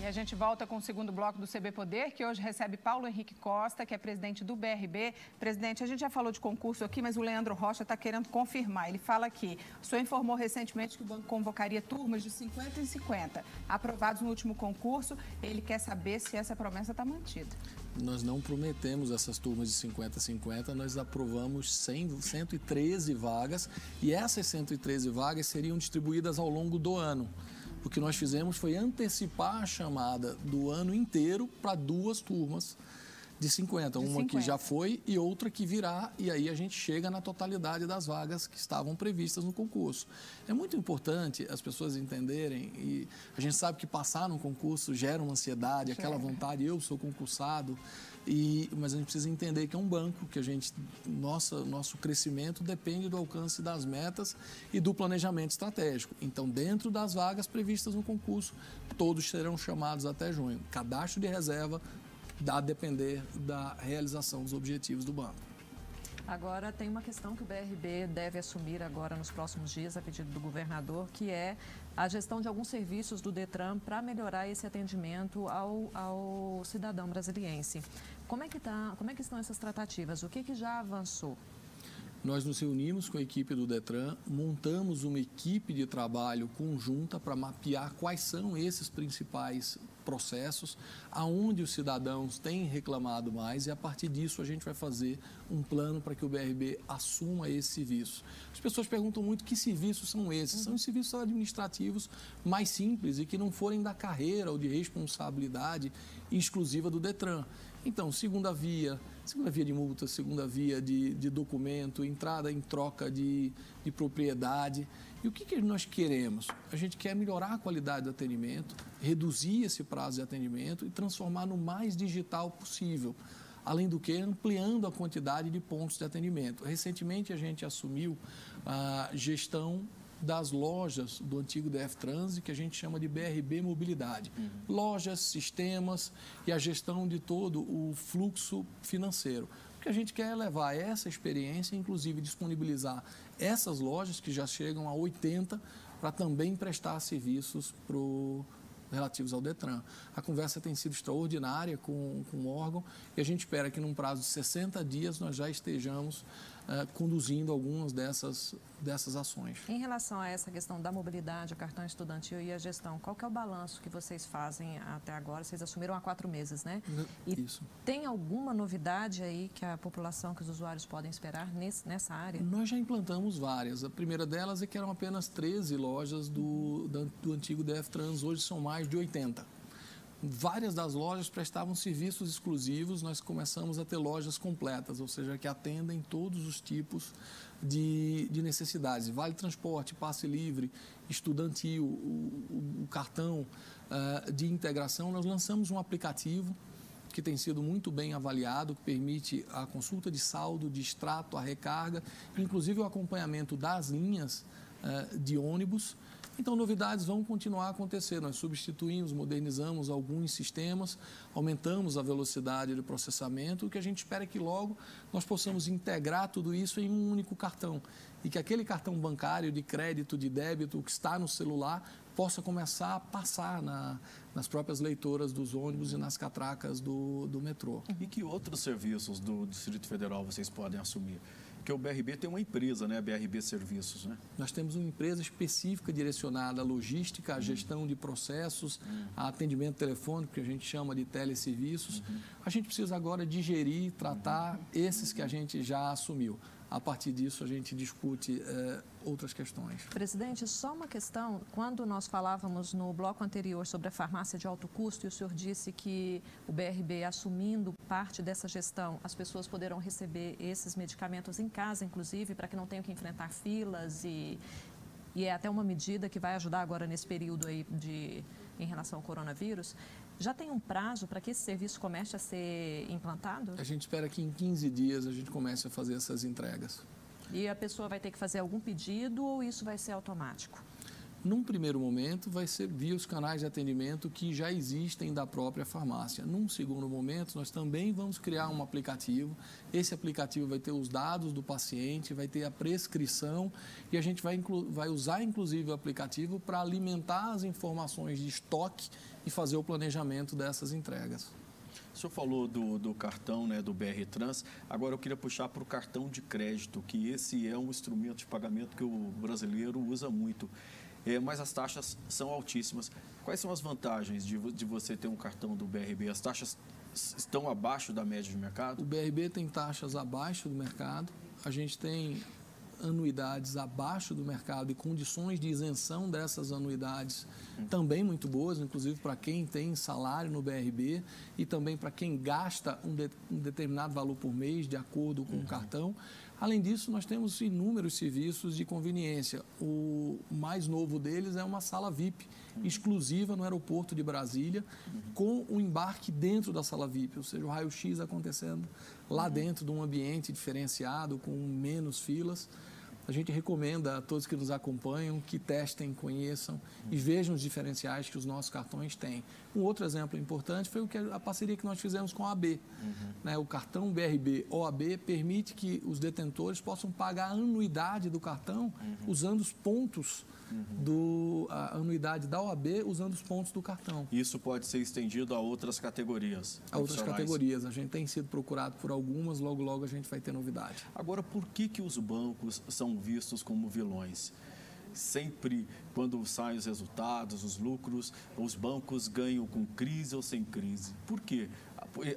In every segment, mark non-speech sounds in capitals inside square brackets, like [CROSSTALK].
E a gente volta com o segundo bloco do CB Poder, que hoje recebe Paulo Henrique Costa, que é presidente do BRB. Presidente, a gente já falou de concurso aqui, mas o Leandro Rocha está querendo confirmar. Ele fala aqui, o senhor informou recentemente que o banco convocaria turmas de 50 em 50, aprovados no último concurso. Ele quer saber se essa promessa está mantida. Nós não prometemos essas turmas de 50 a 50, nós aprovamos 100, 113 vagas e essas 113 vagas seriam distribuídas ao longo do ano. O que nós fizemos foi antecipar a chamada do ano inteiro para duas turmas de 50. De uma 50. que já foi e outra que virá, e aí a gente chega na totalidade das vagas que estavam previstas no concurso. É muito importante as pessoas entenderem, e a gente sabe que passar no concurso gera uma ansiedade, aquela vontade, eu sou concursado, e, mas a gente precisa entender que é um banco, que a gente, nossa, nosso crescimento depende do alcance das metas e do planejamento estratégico. Então, dentro das vagas previstas no concurso, todos serão chamados até junho. Cadastro de reserva a depender da realização dos objetivos do banco. Agora tem uma questão que o BRB deve assumir agora nos próximos dias, a pedido do governador, que é a gestão de alguns serviços do Detran para melhorar esse atendimento ao, ao cidadão brasiliense. Como é que tá, como é que estão essas tratativas? O que, que já avançou? Nós nos reunimos com a equipe do Detran, montamos uma equipe de trabalho conjunta para mapear quais são esses principais processos, aonde os cidadãos têm reclamado mais e a partir disso a gente vai fazer um plano para que o BRB assuma esse serviço. As pessoas perguntam muito que serviços são esses. São os serviços administrativos mais simples e que não forem da carreira ou de responsabilidade exclusiva do Detran. Então, segunda via, segunda via de multa, segunda via de, de documento, entrada em troca de, de propriedade. E o que, que nós queremos? A gente quer melhorar a qualidade do atendimento, reduzir esse prazo de atendimento e transformar no mais digital possível. Além do que, ampliando a quantidade de pontos de atendimento. Recentemente, a gente assumiu a gestão das lojas do antigo DF Transit, que a gente chama de BRB Mobilidade. Uhum. Lojas, sistemas e a gestão de todo o fluxo financeiro. O que a gente quer é levar essa experiência, inclusive disponibilizar essas lojas, que já chegam a 80, para também prestar serviços para relativos ao Detran. A conversa tem sido extraordinária com, com o órgão e a gente espera que num prazo de 60 dias nós já estejamos uh, conduzindo algumas dessas, dessas ações. Em relação a essa questão da mobilidade, o cartão estudantil e a gestão, qual que é o balanço que vocês fazem até agora? Vocês assumiram há quatro meses, né? E Isso. tem alguma novidade aí que a população, que os usuários podem esperar nesse, nessa área? Nós já implantamos várias. A primeira delas é que eram apenas 13 lojas do, do antigo DF Trans, hoje são mais de 80. Várias das lojas prestavam serviços exclusivos, nós começamos a ter lojas completas, ou seja, que atendem todos os tipos de, de necessidades. Vale transporte, passe livre, estudantil, o, o cartão uh, de integração. Nós lançamos um aplicativo que tem sido muito bem avaliado, que permite a consulta de saldo, de extrato, a recarga, inclusive o acompanhamento das linhas uh, de ônibus então, novidades vão continuar a acontecer. Nós substituímos, modernizamos alguns sistemas, aumentamos a velocidade de processamento. O que a gente espera é que logo nós possamos integrar tudo isso em um único cartão e que aquele cartão bancário de crédito, de débito que está no celular possa começar a passar na, nas próprias leitoras dos ônibus e nas catracas do, do metrô. E que outros serviços do Distrito Federal vocês podem assumir? Porque o BRB tem uma empresa, né? A BRB Serviços, né? Nós temos uma empresa específica direcionada à logística, à uhum. gestão de processos, uhum. a atendimento telefônico, que a gente chama de teleserviços. Uhum. A gente precisa agora digerir, tratar uhum. esses que a gente já assumiu a partir disso a gente discute é, outras questões. Presidente, só uma questão. Quando nós falávamos no bloco anterior sobre a farmácia de alto custo e o senhor disse que o BRB assumindo parte dessa gestão, as pessoas poderão receber esses medicamentos em casa, inclusive, para que não tenham que enfrentar filas e, e é até uma medida que vai ajudar agora nesse período aí de em relação ao coronavírus. Já tem um prazo para que esse serviço comece a ser implantado? A gente espera que em 15 dias a gente comece a fazer essas entregas. E a pessoa vai ter que fazer algum pedido ou isso vai ser automático? Num primeiro momento, vai ser via os canais de atendimento que já existem da própria farmácia. Num segundo momento, nós também vamos criar um aplicativo. Esse aplicativo vai ter os dados do paciente, vai ter a prescrição e a gente vai, vai usar, inclusive, o aplicativo para alimentar as informações de estoque e fazer o planejamento dessas entregas. Senhor falou do, do cartão, né, do BR Trans. Agora eu queria puxar para o cartão de crédito, que esse é um instrumento de pagamento que o brasileiro usa muito é, mas as taxas são altíssimas. Quais são as vantagens de, de você ter um cartão do BRB? As taxas estão abaixo da média de mercado? O BRB tem taxas abaixo do mercado. A gente tem anuidades abaixo do mercado e condições de isenção dessas anuidades também muito boas, inclusive para quem tem salário no BRB e também para quem gasta um, de, um, determinado valor por mês de acordo com uhum. o cartão. Além disso, nós temos inúmeros serviços de conveniência. O mais novo deles é uma sala VIP, exclusiva no aeroporto de Brasília, com o embarque dentro da sala VIP, ou seja, o raio-x acontecendo lá dentro de um ambiente diferenciado, com menos filas. A gente recomenda a todos que nos acompanham que testem, conheçam e vejam os diferenciais que os nossos cartões têm. Um outro exemplo importante foi o que a parceria que nós fizemos com a AB. Uhum. Né, o cartão BRB OAB permite que os detentores possam pagar a anuidade do cartão uhum. usando os pontos uhum. do, a anuidade da OAB usando os pontos do cartão. Isso pode ser estendido a outras categorias? A outras categorias. A gente tem sido procurado por algumas, logo, logo a gente vai ter novidade. Agora, por que, que os bancos são vistos como vilões? Sempre quando saem os resultados, os lucros, os bancos ganham com crise ou sem crise. Por que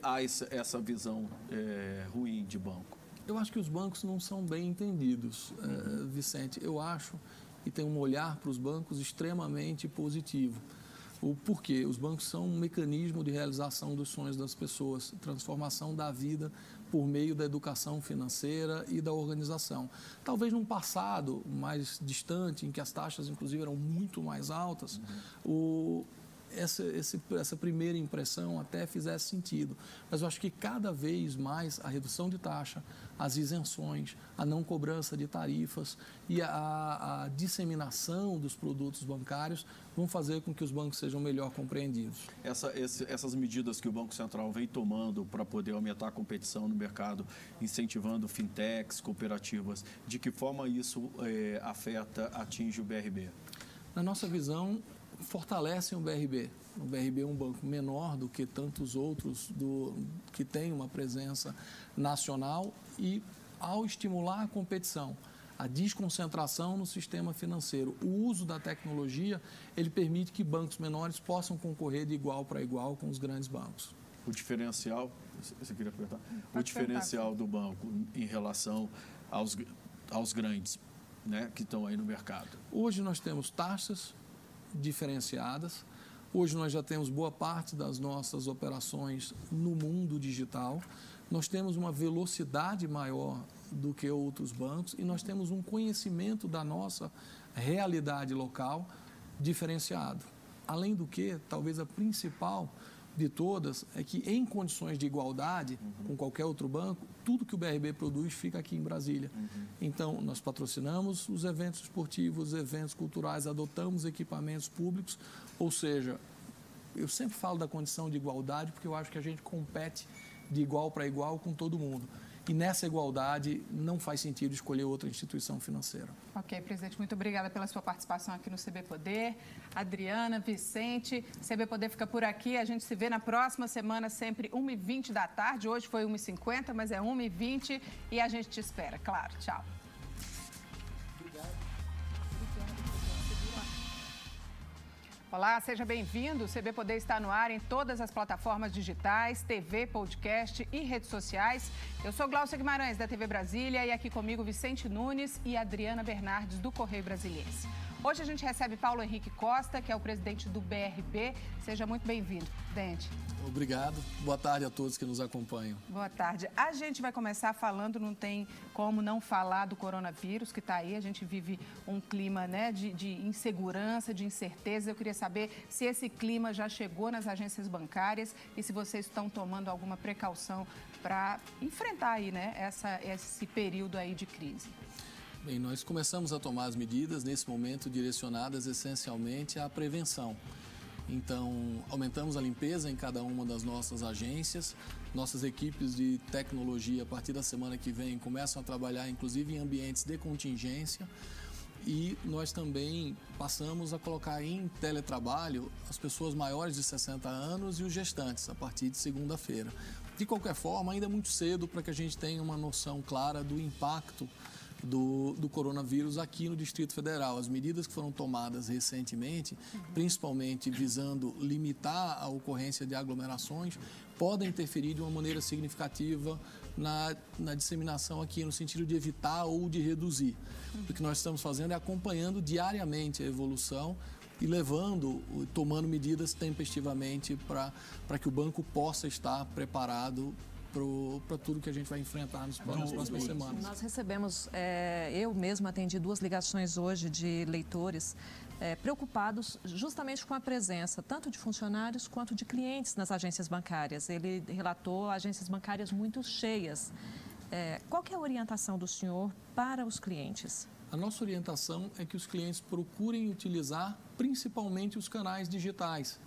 há essa visão é, ruim de banco? Eu acho que os bancos não são bem entendidos, uhum. Vicente. Eu acho e tem um olhar para os bancos extremamente positivo. O porquê? Os bancos são um mecanismo de realização dos sonhos das pessoas, transformação da vida por meio da educação financeira e da organização. Talvez num passado mais distante, em que as taxas, inclusive, eram muito mais altas, uhum. o, essa, essa primeira impressão até fizesse sentido. Mas eu acho que cada vez mais a redução de taxa, as isenções, a não cobrança de tarifas e a, a disseminação dos produtos bancários vão fazer com que os bancos sejam melhor compreendidos. Essa, esse, essas medidas que o Banco Central vem tomando para poder aumentar a competição no mercado, incentivando fintechs, cooperativas, de que forma isso é, afeta, atinge o BRB? Na nossa visão, fortalecem o BRB. O BRB é um banco menor do que tantos outros do, que têm uma presença nacional e, ao estimular a competição, a desconcentração no sistema financeiro, o uso da tecnologia, ele permite que bancos menores possam concorrer de igual para igual com os grandes bancos. O diferencial, você queria perguntar, o diferencial do banco em relação aos, aos grandes, né, que estão aí no mercado? Hoje nós temos taxas diferenciadas. Hoje nós já temos boa parte das nossas operações no mundo digital. Nós temos uma velocidade maior do que outros bancos e nós temos um conhecimento da nossa realidade local diferenciado. Além do que, talvez a principal de todas é que, em condições de igualdade uhum. com qualquer outro banco, tudo que o BRB produz fica aqui em Brasília. Uhum. Então, nós patrocinamos os eventos esportivos, eventos culturais, adotamos equipamentos públicos, ou seja, eu sempre falo da condição de igualdade porque eu acho que a gente compete de igual para igual com todo mundo. E nessa igualdade não faz sentido escolher outra instituição financeira. Ok, presidente, muito obrigada pela sua participação aqui no CB Poder. Adriana, Vicente, CB Poder fica por aqui. A gente se vê na próxima semana, sempre 1h20 da tarde. Hoje foi 1h50, mas é 1h20 e a gente te espera, claro. Tchau. Olá, seja bem-vindo. O CB Poder está no ar em todas as plataformas digitais, TV, podcast e redes sociais. Eu sou Glaucia Guimarães, da TV Brasília, e aqui comigo Vicente Nunes e Adriana Bernardes, do Correio Brasiliense. Hoje a gente recebe Paulo Henrique Costa, que é o presidente do BRB. Seja muito bem-vindo, presidente. Obrigado. Boa tarde a todos que nos acompanham. Boa tarde. A gente vai começar falando, não tem como não falar do coronavírus que está aí. A gente vive um clima né, de, de insegurança, de incerteza. Eu queria saber se esse clima já chegou nas agências bancárias e se vocês estão tomando alguma precaução para enfrentar aí, né, essa, esse período aí de crise. Bem, nós começamos a tomar as medidas nesse momento direcionadas essencialmente à prevenção. Então, aumentamos a limpeza em cada uma das nossas agências. Nossas equipes de tecnologia, a partir da semana que vem, começam a trabalhar, inclusive, em ambientes de contingência. E nós também passamos a colocar em teletrabalho as pessoas maiores de 60 anos e os gestantes, a partir de segunda-feira. De qualquer forma, ainda é muito cedo para que a gente tenha uma noção clara do impacto do, do, coronavírus aqui no Distrito Federal. As medidas que foram tomadas recentemente, principalmente visando limitar a ocorrência de aglomerações, podem interferir de uma maneira significativa na, na disseminação aqui, no sentido de evitar ou de reduzir. O que nós estamos fazendo é acompanhando diariamente a evolução e levando, tomando medidas tempestivamente para que o banco possa estar preparado para tudo que a gente vai enfrentar nas próximas semanas. Nós recebemos, é, eu mesmo atendi duas ligações hoje de leitores é, preocupados justamente com a presença tanto de funcionários quanto de clientes nas agências bancárias. Ele relatou agências bancárias muito cheias. É, qual é a orientação do senhor para os clientes? A nossa orientação é que os clientes procurem utilizar principalmente os canais digitais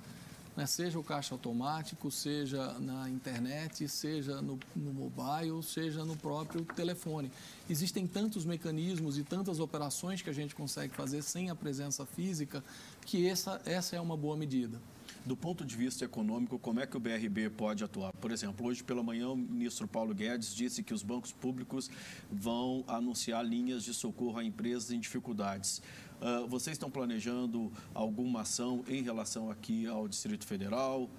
né? seja o caixa automático, seja na internet, seja no, no mobile, seja no próprio telefone. Existem tantos mecanismos e tantas operações que a gente consegue fazer sem a presença física que essa, essa é uma boa medida. Do ponto de vista econômico, como é que o BRB pode atuar? Por exemplo, hoje pela manhã o ministro Paulo Guedes disse que os bancos públicos vão anunciar linhas de socorro a empresas em dificuldades. Uh, vocês estão planejando alguma ação em relação aqui ao Distrito Federal,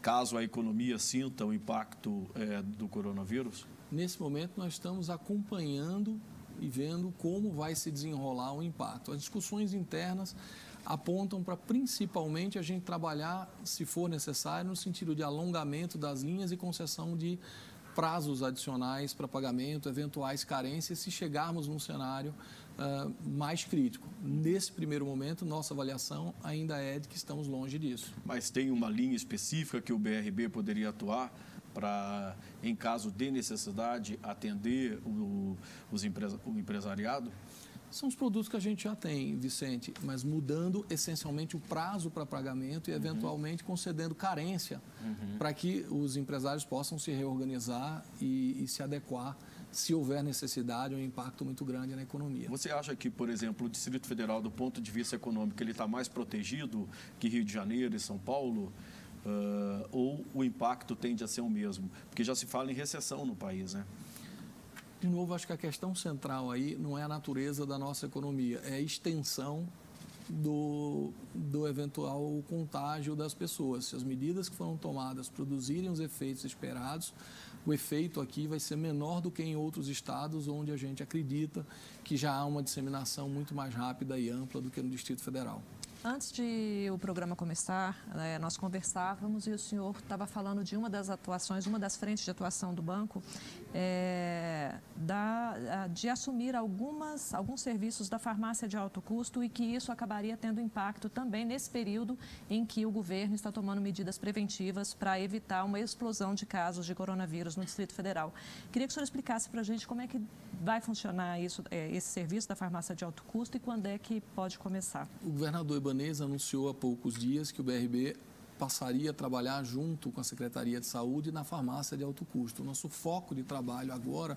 caso a economia sinta o impacto é, do coronavírus? Nesse momento, nós estamos acompanhando e vendo como vai se desenrolar o impacto. As discussões internas apontam para principalmente a gente trabalhar, se for necessário, no sentido de alongamento das linhas e concessão de prazos adicionais para pagamento, eventuais carências, se chegarmos num cenário uh, mais crítico. Nesse primeiro momento, nossa avaliação ainda é de que estamos longe disso. Mas tem uma linha específica que o BRB poderia atuar para, em caso de necessidade, atender o, os empresa, o empresariado? São os produtos que a gente já tem, Vicente, mas mudando essencialmente o prazo para pagamento e, uhum. eventualmente, concedendo carência uhum. para que os empresários possam se reorganizar e, e se adequar se houver necessidade um impacto muito grande na economia. Você acha que, por exemplo, o Distrito Federal, do ponto de vista econômico, ele está mais protegido que Rio de Janeiro e São Paulo? Uh, ou o impacto tende a ser o mesmo? Porque já se fala em recessão no país, né? De novo, acho que a questão central aí não é a natureza da nossa economia, é a extensão do, do eventual contágio das pessoas. Se as medidas que foram tomadas produzirem os efeitos esperados, o efeito aqui vai ser menor do que em outros estados onde a gente acredita que já há uma disseminação muito mais rápida e ampla do que no Distrito Federal. Antes de o programa começar, né, nós conversávamos e o senhor estava falando de uma das atuações, uma das frentes de atuação do banco, é, da, de assumir algumas, alguns serviços da farmácia de alto custo e que isso acabaria tendo impacto também nesse período em que o governo está tomando medidas preventivas para evitar uma explosão de casos de coronavírus no Distrito Federal. Queria que o senhor explicasse para a gente como é que vai funcionar isso, é, esse serviço da farmácia de alto custo e quando é que pode começar. O governador Ibanez anunciou há poucos dias que o BRB passaria a trabalhar junto com a Secretaria de Saúde na farmácia de alto custo. O nosso foco de trabalho agora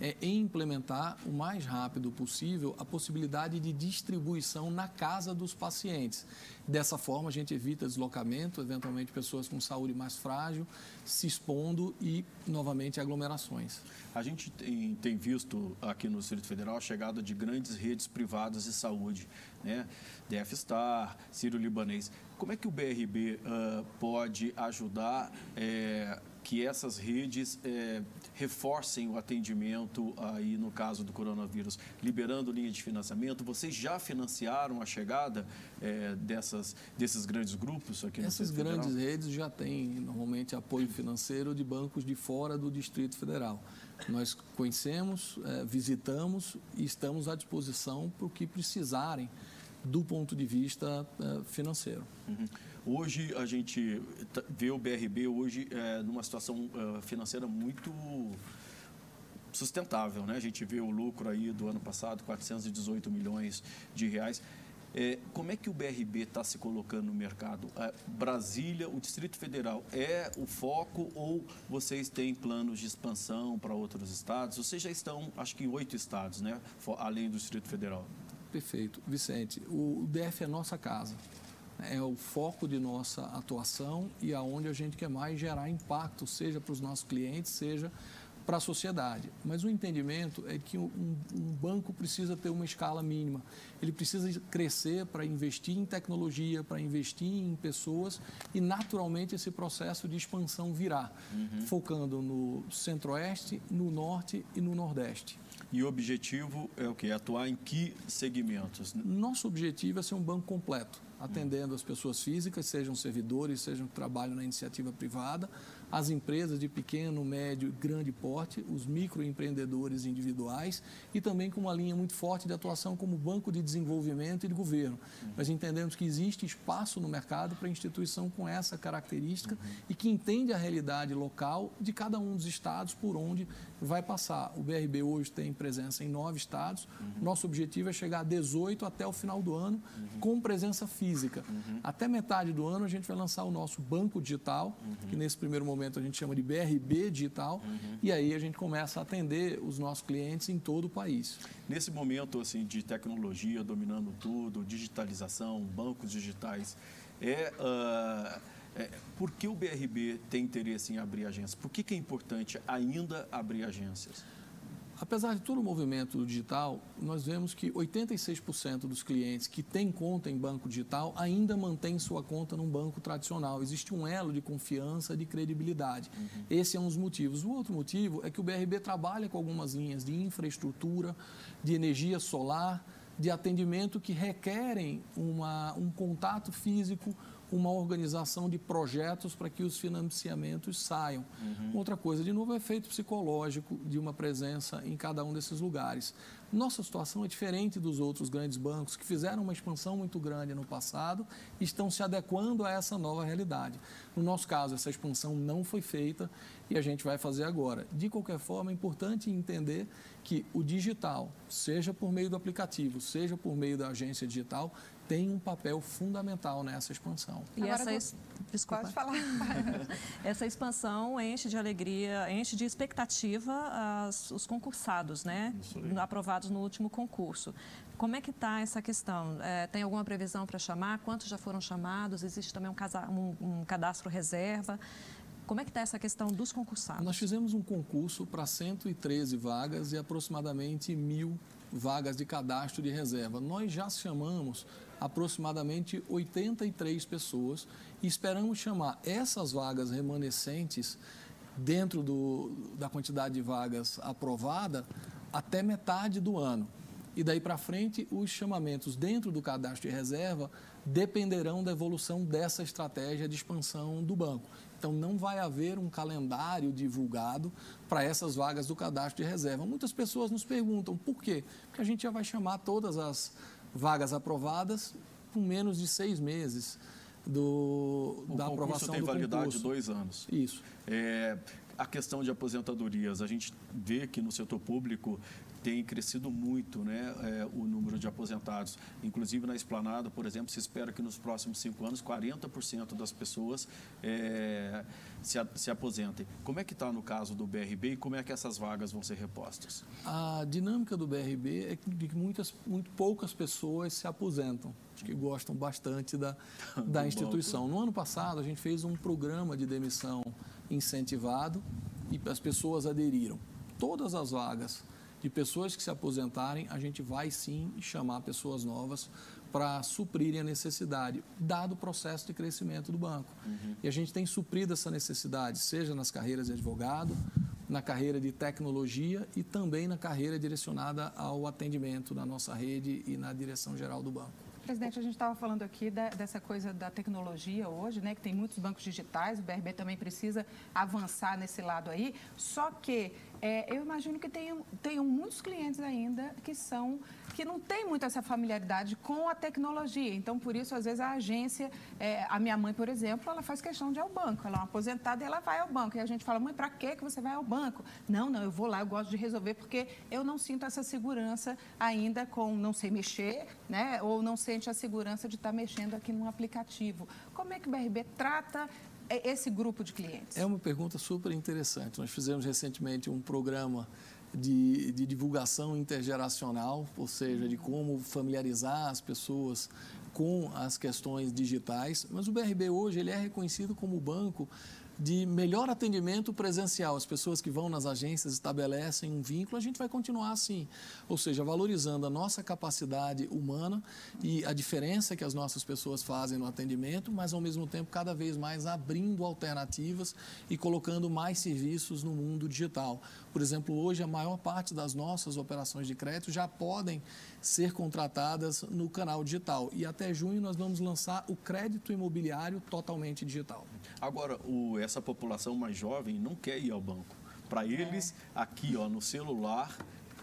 é implementar o mais rápido possível a possibilidade de distribuição na casa dos pacientes. Dessa forma, a gente evita deslocamento, eventualmente pessoas com saúde mais frágil se expondo e, novamente, aglomerações. A gente tem, tem visto aqui no Distrito Federal a chegada de grandes redes privadas de saúde, né? DFStar, Ciro Libanês. Como é que o BRB uh, ah, pode ajudar é, que essas redes é, reforcem o atendimento aí no caso do coronavírus, liberando linha de financiamento? Vocês já financiaram a chegada é, dessas, desses grandes grupos aqui no Essas grandes redes já têm normalmente apoio financeiro de bancos de fora do Distrito Federal. Nós conhecemos, visitamos e estamos à disposição para o que precisarem do ponto de vista uh, financeiro. Uhum. Hoje a gente vê o BRB hoje é, numa situação uh, financeira muito sustentável, né? A gente vê o lucro aí do ano passado, 418 milhões de reais. É, como é que o BRB está se colocando no mercado? É, Brasília, o Distrito Federal é o foco ou vocês têm planos de expansão para outros estados? Vocês já estão, acho que em oito estados, né? Além do Distrito Federal. Perfeito. Vicente, o DF é nossa casa. É o foco de nossa atuação e aonde a gente quer mais gerar impacto, seja para os nossos clientes, seja para a sociedade. Mas o entendimento é que um, um, banco precisa ter uma escala mínima. Ele precisa crescer para investir em tecnologia, para investir em pessoas e, naturalmente, esse processo de expansão virá, uhum. focando no centro-oeste, no norte e no nordeste. E o objetivo é o quê? Atuar em que segmentos? Nosso objetivo é ser um banco completo, atendendo as pessoas físicas, sejam servidores, sejam que trabalham na iniciativa privada, as empresas de pequeno, médio e grande porte, os microempreendedores individuais e também com uma linha muito forte de atuação como banco de desenvolvimento e de governo. Uhum. Nós entendemos que existe espaço no mercado para instituição com essa característica uhum. e que entende a realidade local de cada um dos estados por onde vai passar. O BRB hoje tem presença em nove estados. Uhum. Nosso objetivo é chegar a 18 até o final do ano uhum. com presença física. Uhum. Até metade do ano a gente vai lançar o nosso banco digital, que nesse primeiro momento momento a gente chama de BRB digital, uhum. e aí a gente começa a atender os nossos clientes em todo o país. Nesse momento assim de tecnologia dominando tudo, digitalização, bancos digitais, é, uh, é, por que o BRB tem interesse em abrir agências? Por que, que é importante ainda abrir agências? Apesar de todo o movimento digital, nós vemos que 86% dos clientes que têm conta em banco digital ainda mantêm sua conta num banco tradicional. Existe um elo de confiança, de credibilidade. Uhum. Esse é um dos motivos. O outro motivo é que o BRB trabalha com algumas linhas de infraestrutura, de energia solar, de atendimento que requerem uma, um contato físico uma organização de projetos para que os financiamentos saiam. Uhum. Outra coisa, de novo, é efeito psicológico de uma presença em cada um desses lugares. Nossa situação é diferente dos outros grandes bancos que fizeram uma expansão muito grande no passado e estão se adequando a essa nova realidade. No nosso caso, essa expansão não foi feita e a gente vai fazer agora. De qualquer forma, é importante entender que o digital, seja por meio do aplicativo, seja por meio da agência digital, tem um papel fundamental nessa expansão. E Agora, essa, desculpa. Pode falar. [LAUGHS] essa expansão enche de alegria, enche de expectativa as, os concursados, né? Aprovados no último concurso. Como é que está essa questão? É, tem alguma previsão para chamar? Quantos já foram chamados? Existe também um, casa, um, um cadastro reserva? Como é que está essa questão dos concursados? Nós fizemos um concurso para 113 vagas e aproximadamente mil vagas de cadastro de reserva. Nós já chamamos aproximadamente 83 pessoas e esperamos chamar essas vagas remanescentes dentro do, da quantidade de vagas aprovada até metade do ano. E daí para frente, os chamamentos dentro do cadastro de reserva dependerão da evolução dessa estratégia de expansão do banco. Então, não vai haver um calendário divulgado para essas vagas do cadastro de reserva. Muitas pessoas nos perguntam por quê? Porque a gente já vai chamar todas as vagas aprovadas com menos de seis meses do, o da aprovação tem do validade concurso. de dois anos. Isso. É, a questão de aposentadorias, a gente vê que no setor público tem crescido muito né, é, o número de aposentados. Inclusive na esplanada, por exemplo, se espera que nos próximos cinco anos 40% das pessoas é, se, se aposentem. Como é que está no caso do BRB e como é que essas vagas vão ser repostas? A dinâmica do BRB é de que muitas, muito poucas pessoas se aposentam, que gostam bastante da, [LAUGHS] da instituição. No ano passado, a gente fez um programa de demissão incentivado e as pessoas aderiram. Todas as vagas de pessoas que se aposentarem, a gente vai sim chamar pessoas novas para suprirem a necessidade, dado o processo de crescimento do banco. Uhum. E a gente tem suprido essa necessidade, seja nas carreiras de advogado, na carreira de tecnologia e também na carreira direcionada ao atendimento na nossa rede e na direção geral do banco. Presidente, a gente estava falando aqui da, dessa coisa da tecnologia hoje, né? Que tem muitos bancos digitais, o BRB também precisa avançar nesse lado aí. Só que É, eu imagino que tenham, muitos clientes ainda que são que não têm muito essa familiaridade com a tecnologia. Então, por isso, às vezes, a agência, é, a minha mãe, por exemplo, ela faz questão de ir ao banco. Ela é uma aposentada e ela vai ao banco. E a gente fala, mãe, para que você vai ao banco? Não, não, eu vou lá, eu gosto de resolver, porque eu não sinto essa segurança ainda com não sei mexer, né? Ou não sente a segurança de estar mexendo aqui num aplicativo. Como é que o BRB trata esse grupo de clientes? É uma pergunta super interessante. Nós fizemos recentemente um programa de, de divulgação intergeracional, ou seja, de como familiarizar as pessoas com as questões digitais. Mas o BRB hoje ele é reconhecido como banco de melhor atendimento presencial. As pessoas que vão nas agências estabelecem um vínculo, a gente vai continuar assim. Ou seja, valorizando a nossa capacidade humana e a diferença que as nossas pessoas fazem no atendimento, mas ao mesmo tempo cada vez mais abrindo alternativas e colocando mais serviços no mundo digital. Por exemplo, hoje a maior parte das nossas operações de crédito já podem ser contratadas no canal digital. E até junho nós vamos lançar o crédito imobiliário totalmente digital. Agora, o, essa população mais jovem não quer ir ao banco. Para eles, é. aqui ó, no celular,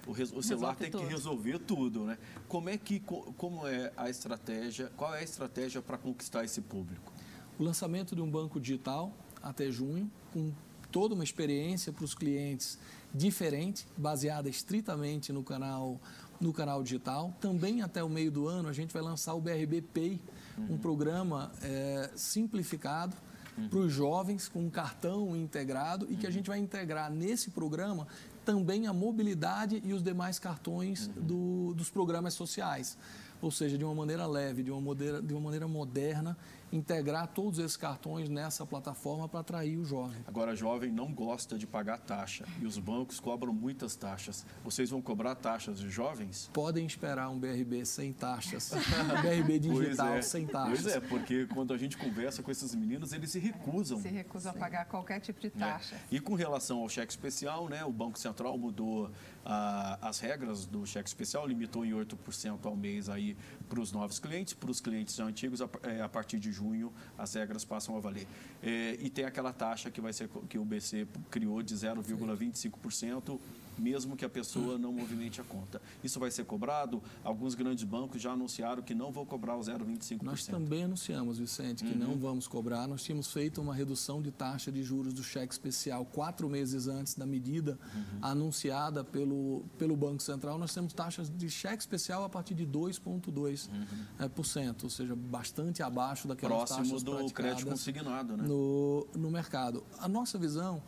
o, o celular tem tudo. que resolver tudo, né? Como é que como é a estratégia? Qual é a estratégia para conquistar esse público? O lançamento de um banco digital até junho, com toda uma experiência para os clientes diferente, baseada estritamente no canal no canal digital. Também até o meio do ano a gente vai lançar o BRB Pay, uhum. um programa é, simplificado uhum. para os jovens com um cartão integrado e que a uhum. gente vai integrar nesse programa também a mobilidade e os demais cartões uhum. do, dos programas sociais. Ou seja, de uma maneira leve, de uma maneira, de uma maneira moderna integrar todos esses cartões nessa plataforma para atrair o jovem. Agora, o jovem não gosta de pagar taxa e os bancos cobram muitas taxas. Vocês vão cobrar taxas de jovens? Podem esperar um BRB sem taxas, um BRB [LAUGHS] digital é. sem taxas. Pois é, porque quando a gente conversa com esses meninos, eles se recusam. Se recusam Sim. a pagar qualquer tipo de é. taxa. É. E com relação ao cheque especial, né, o Banco Central mudou ah, as regras do cheque especial, limitou em 8% ao mês aí para os novos clientes, para os clientes antigos, a, é, a partir de junho as regras passam a valer. É, e tem aquela taxa que vai ser que o BC criou de 0,25% mesmo que a pessoa não movimente a conta. Isso vai ser cobrado? Alguns grandes bancos já anunciaram que não vão cobrar o 0,25%. Nós também anunciamos, Vicente, que uhum. não vamos cobrar. Nós tínhamos feito uma redução de taxa de juros do cheque especial quatro meses antes da medida uhum. anunciada pelo, pelo Banco Central. Nós temos taxas de cheque especial a partir de 2,2%, uhum. é, ou seja, bastante abaixo daquelas Próximo taxas do crédito consignado, né? No, no mercado. A nossa visão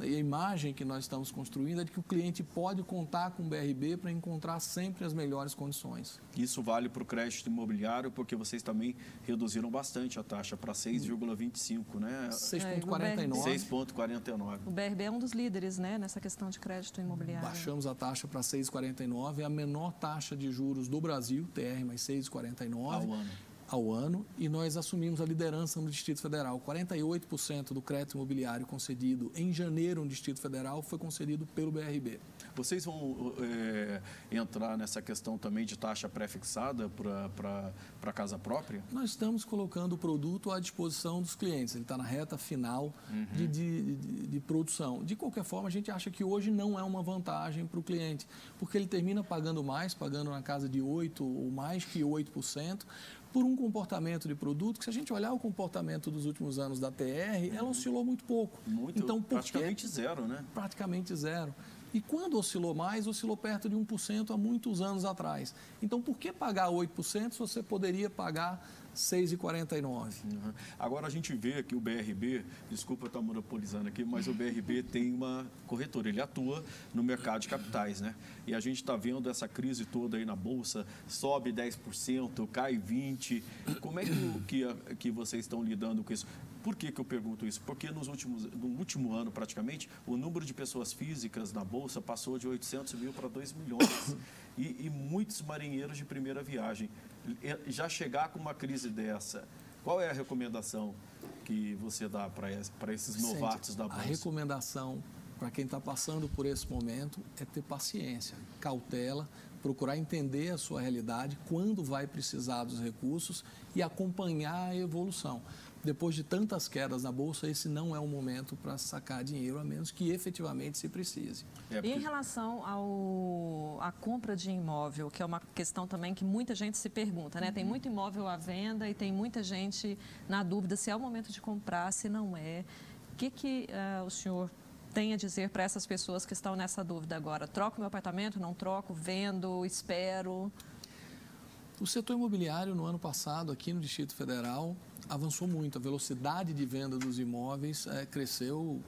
e a imagem que nós estamos construindo é de que o cliente pode contar com o BRB para encontrar sempre as melhores condições. Isso vale para o crédito imobiliário, porque vocês também reduziram bastante a taxa para 6,25, né? 6,49. 6,49. O BRB é um dos líderes né, nessa questão de crédito imobiliário. Baixamos a taxa para 6,49, é a menor taxa de juros do Brasil, TR mais 6,49. Ao ano ao ano e nós assumimos a liderança no Distrito Federal. 48% do crédito imobiliário concedido em janeiro no Distrito Federal foi concedido pelo BRB. Vocês vão é, entrar nessa questão também de taxa pré-fixada para casa própria? Nós estamos colocando o produto à disposição dos clientes. Ele está na reta final uhum. de, de, de, de, produção. De qualquer forma, a gente acha que hoje não é uma vantagem para o cliente, porque ele termina pagando mais, pagando na casa de 8% ou mais que 8%, por um comportamento de produto que, se a gente olhar o comportamento dos últimos anos da TR, uhum. ela oscilou muito pouco. Muito, então, praticamente zero, né? Praticamente zero. E quando oscilou mais, oscilou perto de 1% há muitos anos atrás. Então, por que pagar 8% se você poderia pagar 6,49. Uhum. Agora a gente vê que o BRB, desculpa estar monopolizando aqui, mas o BRB tem uma corretora, ele atua no mercado de capitais, né? E a gente está vendo essa crise toda aí na Bolsa, sobe 10%, cai 20%. Como é que, que, que vocês estão lidando com isso? Por que, que eu pergunto isso? Porque nos últimos, no último ano, praticamente, o número de pessoas físicas na Bolsa passou de 800 mil para 2 milhões. E, e muitos marinheiros de primeira viagem já chegar com uma crise dessa, qual é a recomendação que você dá para esses novatos da Bolsa? A recomendação para quem está passando por esse momento é ter paciência, cautela, procurar entender a sua realidade, quando vai precisar dos recursos e acompanhar a evolução. Depois de tantas quedas na bolsa, esse não é o momento para sacar dinheiro, a menos que efetivamente se precise. É porque... E em relação ao, à compra de imóvel, que é uma questão também que muita gente se pergunta, né? Uhum. Tem muito imóvel à venda e tem muita gente na dúvida se é o momento de comprar, se não é. O que, que uh, o senhor tem a dizer para essas pessoas que estão nessa dúvida agora? Troco meu apartamento, não troco, vendo, espero? O setor imobiliário no ano passado, aqui no Distrito Federal, avançou muito. A velocidade de venda dos imóveis é, cresceu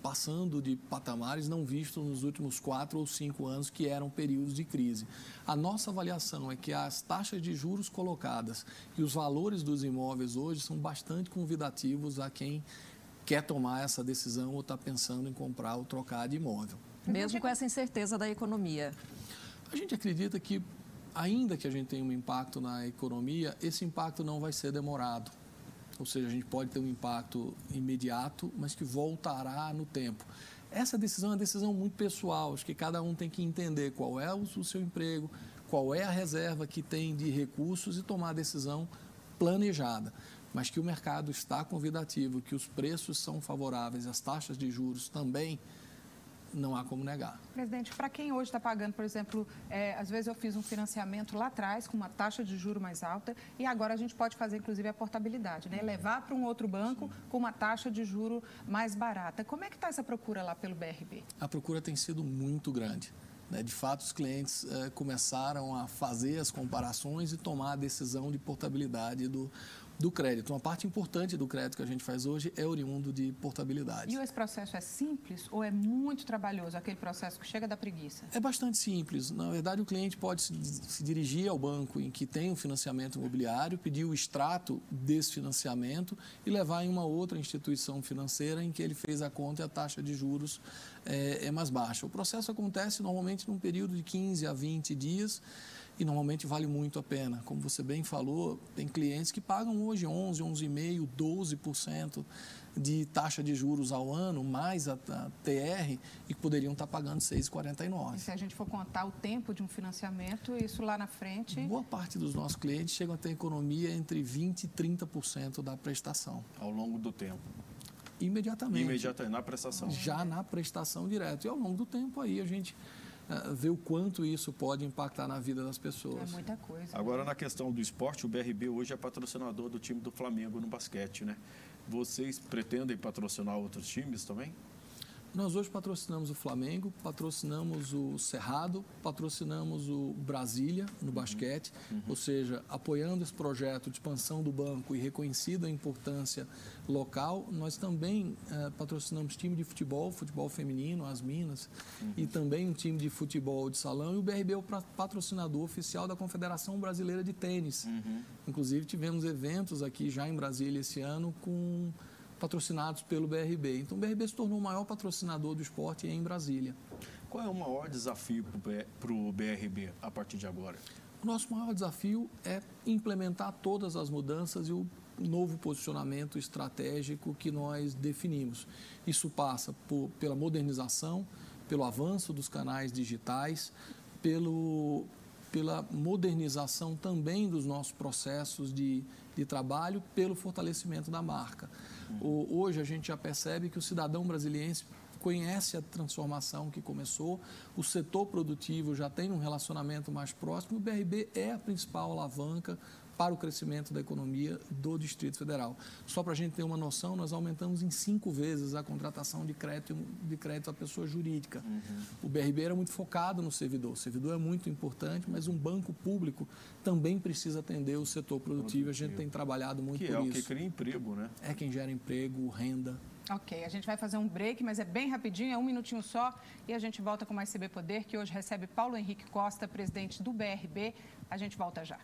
passando de patamares não vistos nos últimos quatro ou cinco anos, que eram períodos de crise. A nossa avaliação é que as taxas de juros colocadas e os valores dos imóveis hoje são bastante convidativos a quem quer tomar essa decisão ou está pensando em comprar ou trocar de imóvel. Mesmo com essa incerteza da economia. A gente acredita que, ainda que a gente tenha um impacto na economia, esse impacto não vai ser demorado. Ou seja, a gente pode ter um impacto imediato, mas que voltará no tempo. Essa decisão é uma decisão muito pessoal, acho que cada um tem que entender qual é o, seu emprego, qual é a reserva que tem de recursos e tomar a decisão planejada mas que o mercado está convidativo, que os preços são favoráveis, as taxas de juros também, não há como negar. Presidente, para quem hoje está pagando, por exemplo, é, às vezes eu fiz um financiamento lá atrás com uma taxa de juro mais alta e agora a gente pode fazer, inclusive, a portabilidade, né? levar para um outro banco Sim. com uma taxa de juro mais barata. Como é que está essa procura lá pelo BRB? A procura tem sido muito grande. Né? De fato, os clientes é, começaram a fazer as comparações e tomar a decisão de portabilidade do, do crédito. Uma parte importante do crédito que a gente faz hoje é oriundo de portabilidade. E esse processo é simples ou é muito trabalhoso, aquele processo que chega da preguiça? É bastante simples. Na verdade, o cliente pode se, se dirigir ao banco em que tem um financiamento imobiliário, pedir o extrato desse financiamento e levar em uma outra instituição financeira em que ele fez a conta e a taxa de juros é, é mais baixa. O processo acontece normalmente num período de 15 a 20 dias e normalmente vale muito a pena. Como você bem falou, tem clientes que pagam hoje 11, 11,5%, 12% de taxa de juros ao ano, mais a, a TR, e que poderiam estar pagando 6,49%. E se a gente for contar o tempo de um financiamento, isso lá na frente... Boa parte dos nossos clientes chegam a ter economia entre 20% e 30% da prestação. Ao longo do tempo. Imediatamente. Imediatamente, na prestação. Já na prestação direta. E ao longo do tempo aí a gente ver o quanto isso pode impactar na vida das pessoas. É muita coisa. Agora, na questão do esporte, o BRB hoje é patrocinador do time do Flamengo no basquete, né? Vocês pretendem patrocinar outros times também? Nós hoje patrocinamos o Flamengo, patrocinamos o Cerrado, patrocinamos o Brasília no basquete, uhum. ou seja, apoiando esse projeto de expansão do banco e reconhecida a importância local, nós também eh, patrocinamos time de futebol, futebol feminino, as Minas, uhum. e também um time de futebol de salão, e o BRB é o patrocinador oficial da Confederação Brasileira de Tênis. Uhum. Inclusive, tivemos eventos aqui já em Brasília esse ano com patrocinados pelo BRB. Então, o BRB se tornou o maior patrocinador do esporte em Brasília. Qual é o maior desafio para o BRB a partir de agora? O nosso maior desafio é implementar todas as mudanças e o novo posicionamento estratégico que nós definimos. Isso passa por, pela modernização, pelo avanço dos canais digitais, pelo, pela modernização também dos nossos processos de, de trabalho, pelo fortalecimento da marca. Hoje a gente já percebe que o cidadão brasiliense conhece a transformação que começou, o setor produtivo já tem um relacionamento mais próximo, o BRB é a principal alavanca para o crescimento da economia do Distrito Federal. Só para a gente ter uma noção, nós aumentamos em cinco vezes a contratação de crédito, de crédito à pessoa jurídica. Uhum. O BRB era muito focado no servidor. O servidor é muito importante, mas um banco público também precisa atender o setor produtivo. produtivo. A gente tem trabalhado muito que por é isso. Que é o que cria emprego, né? É quem gera emprego, renda. Ok, a gente vai fazer um break, mas é bem rapidinho, é um minutinho só, e a gente volta com mais CB Poder, que hoje recebe Paulo Henrique Costa, presidente do BRB. A gente volta já.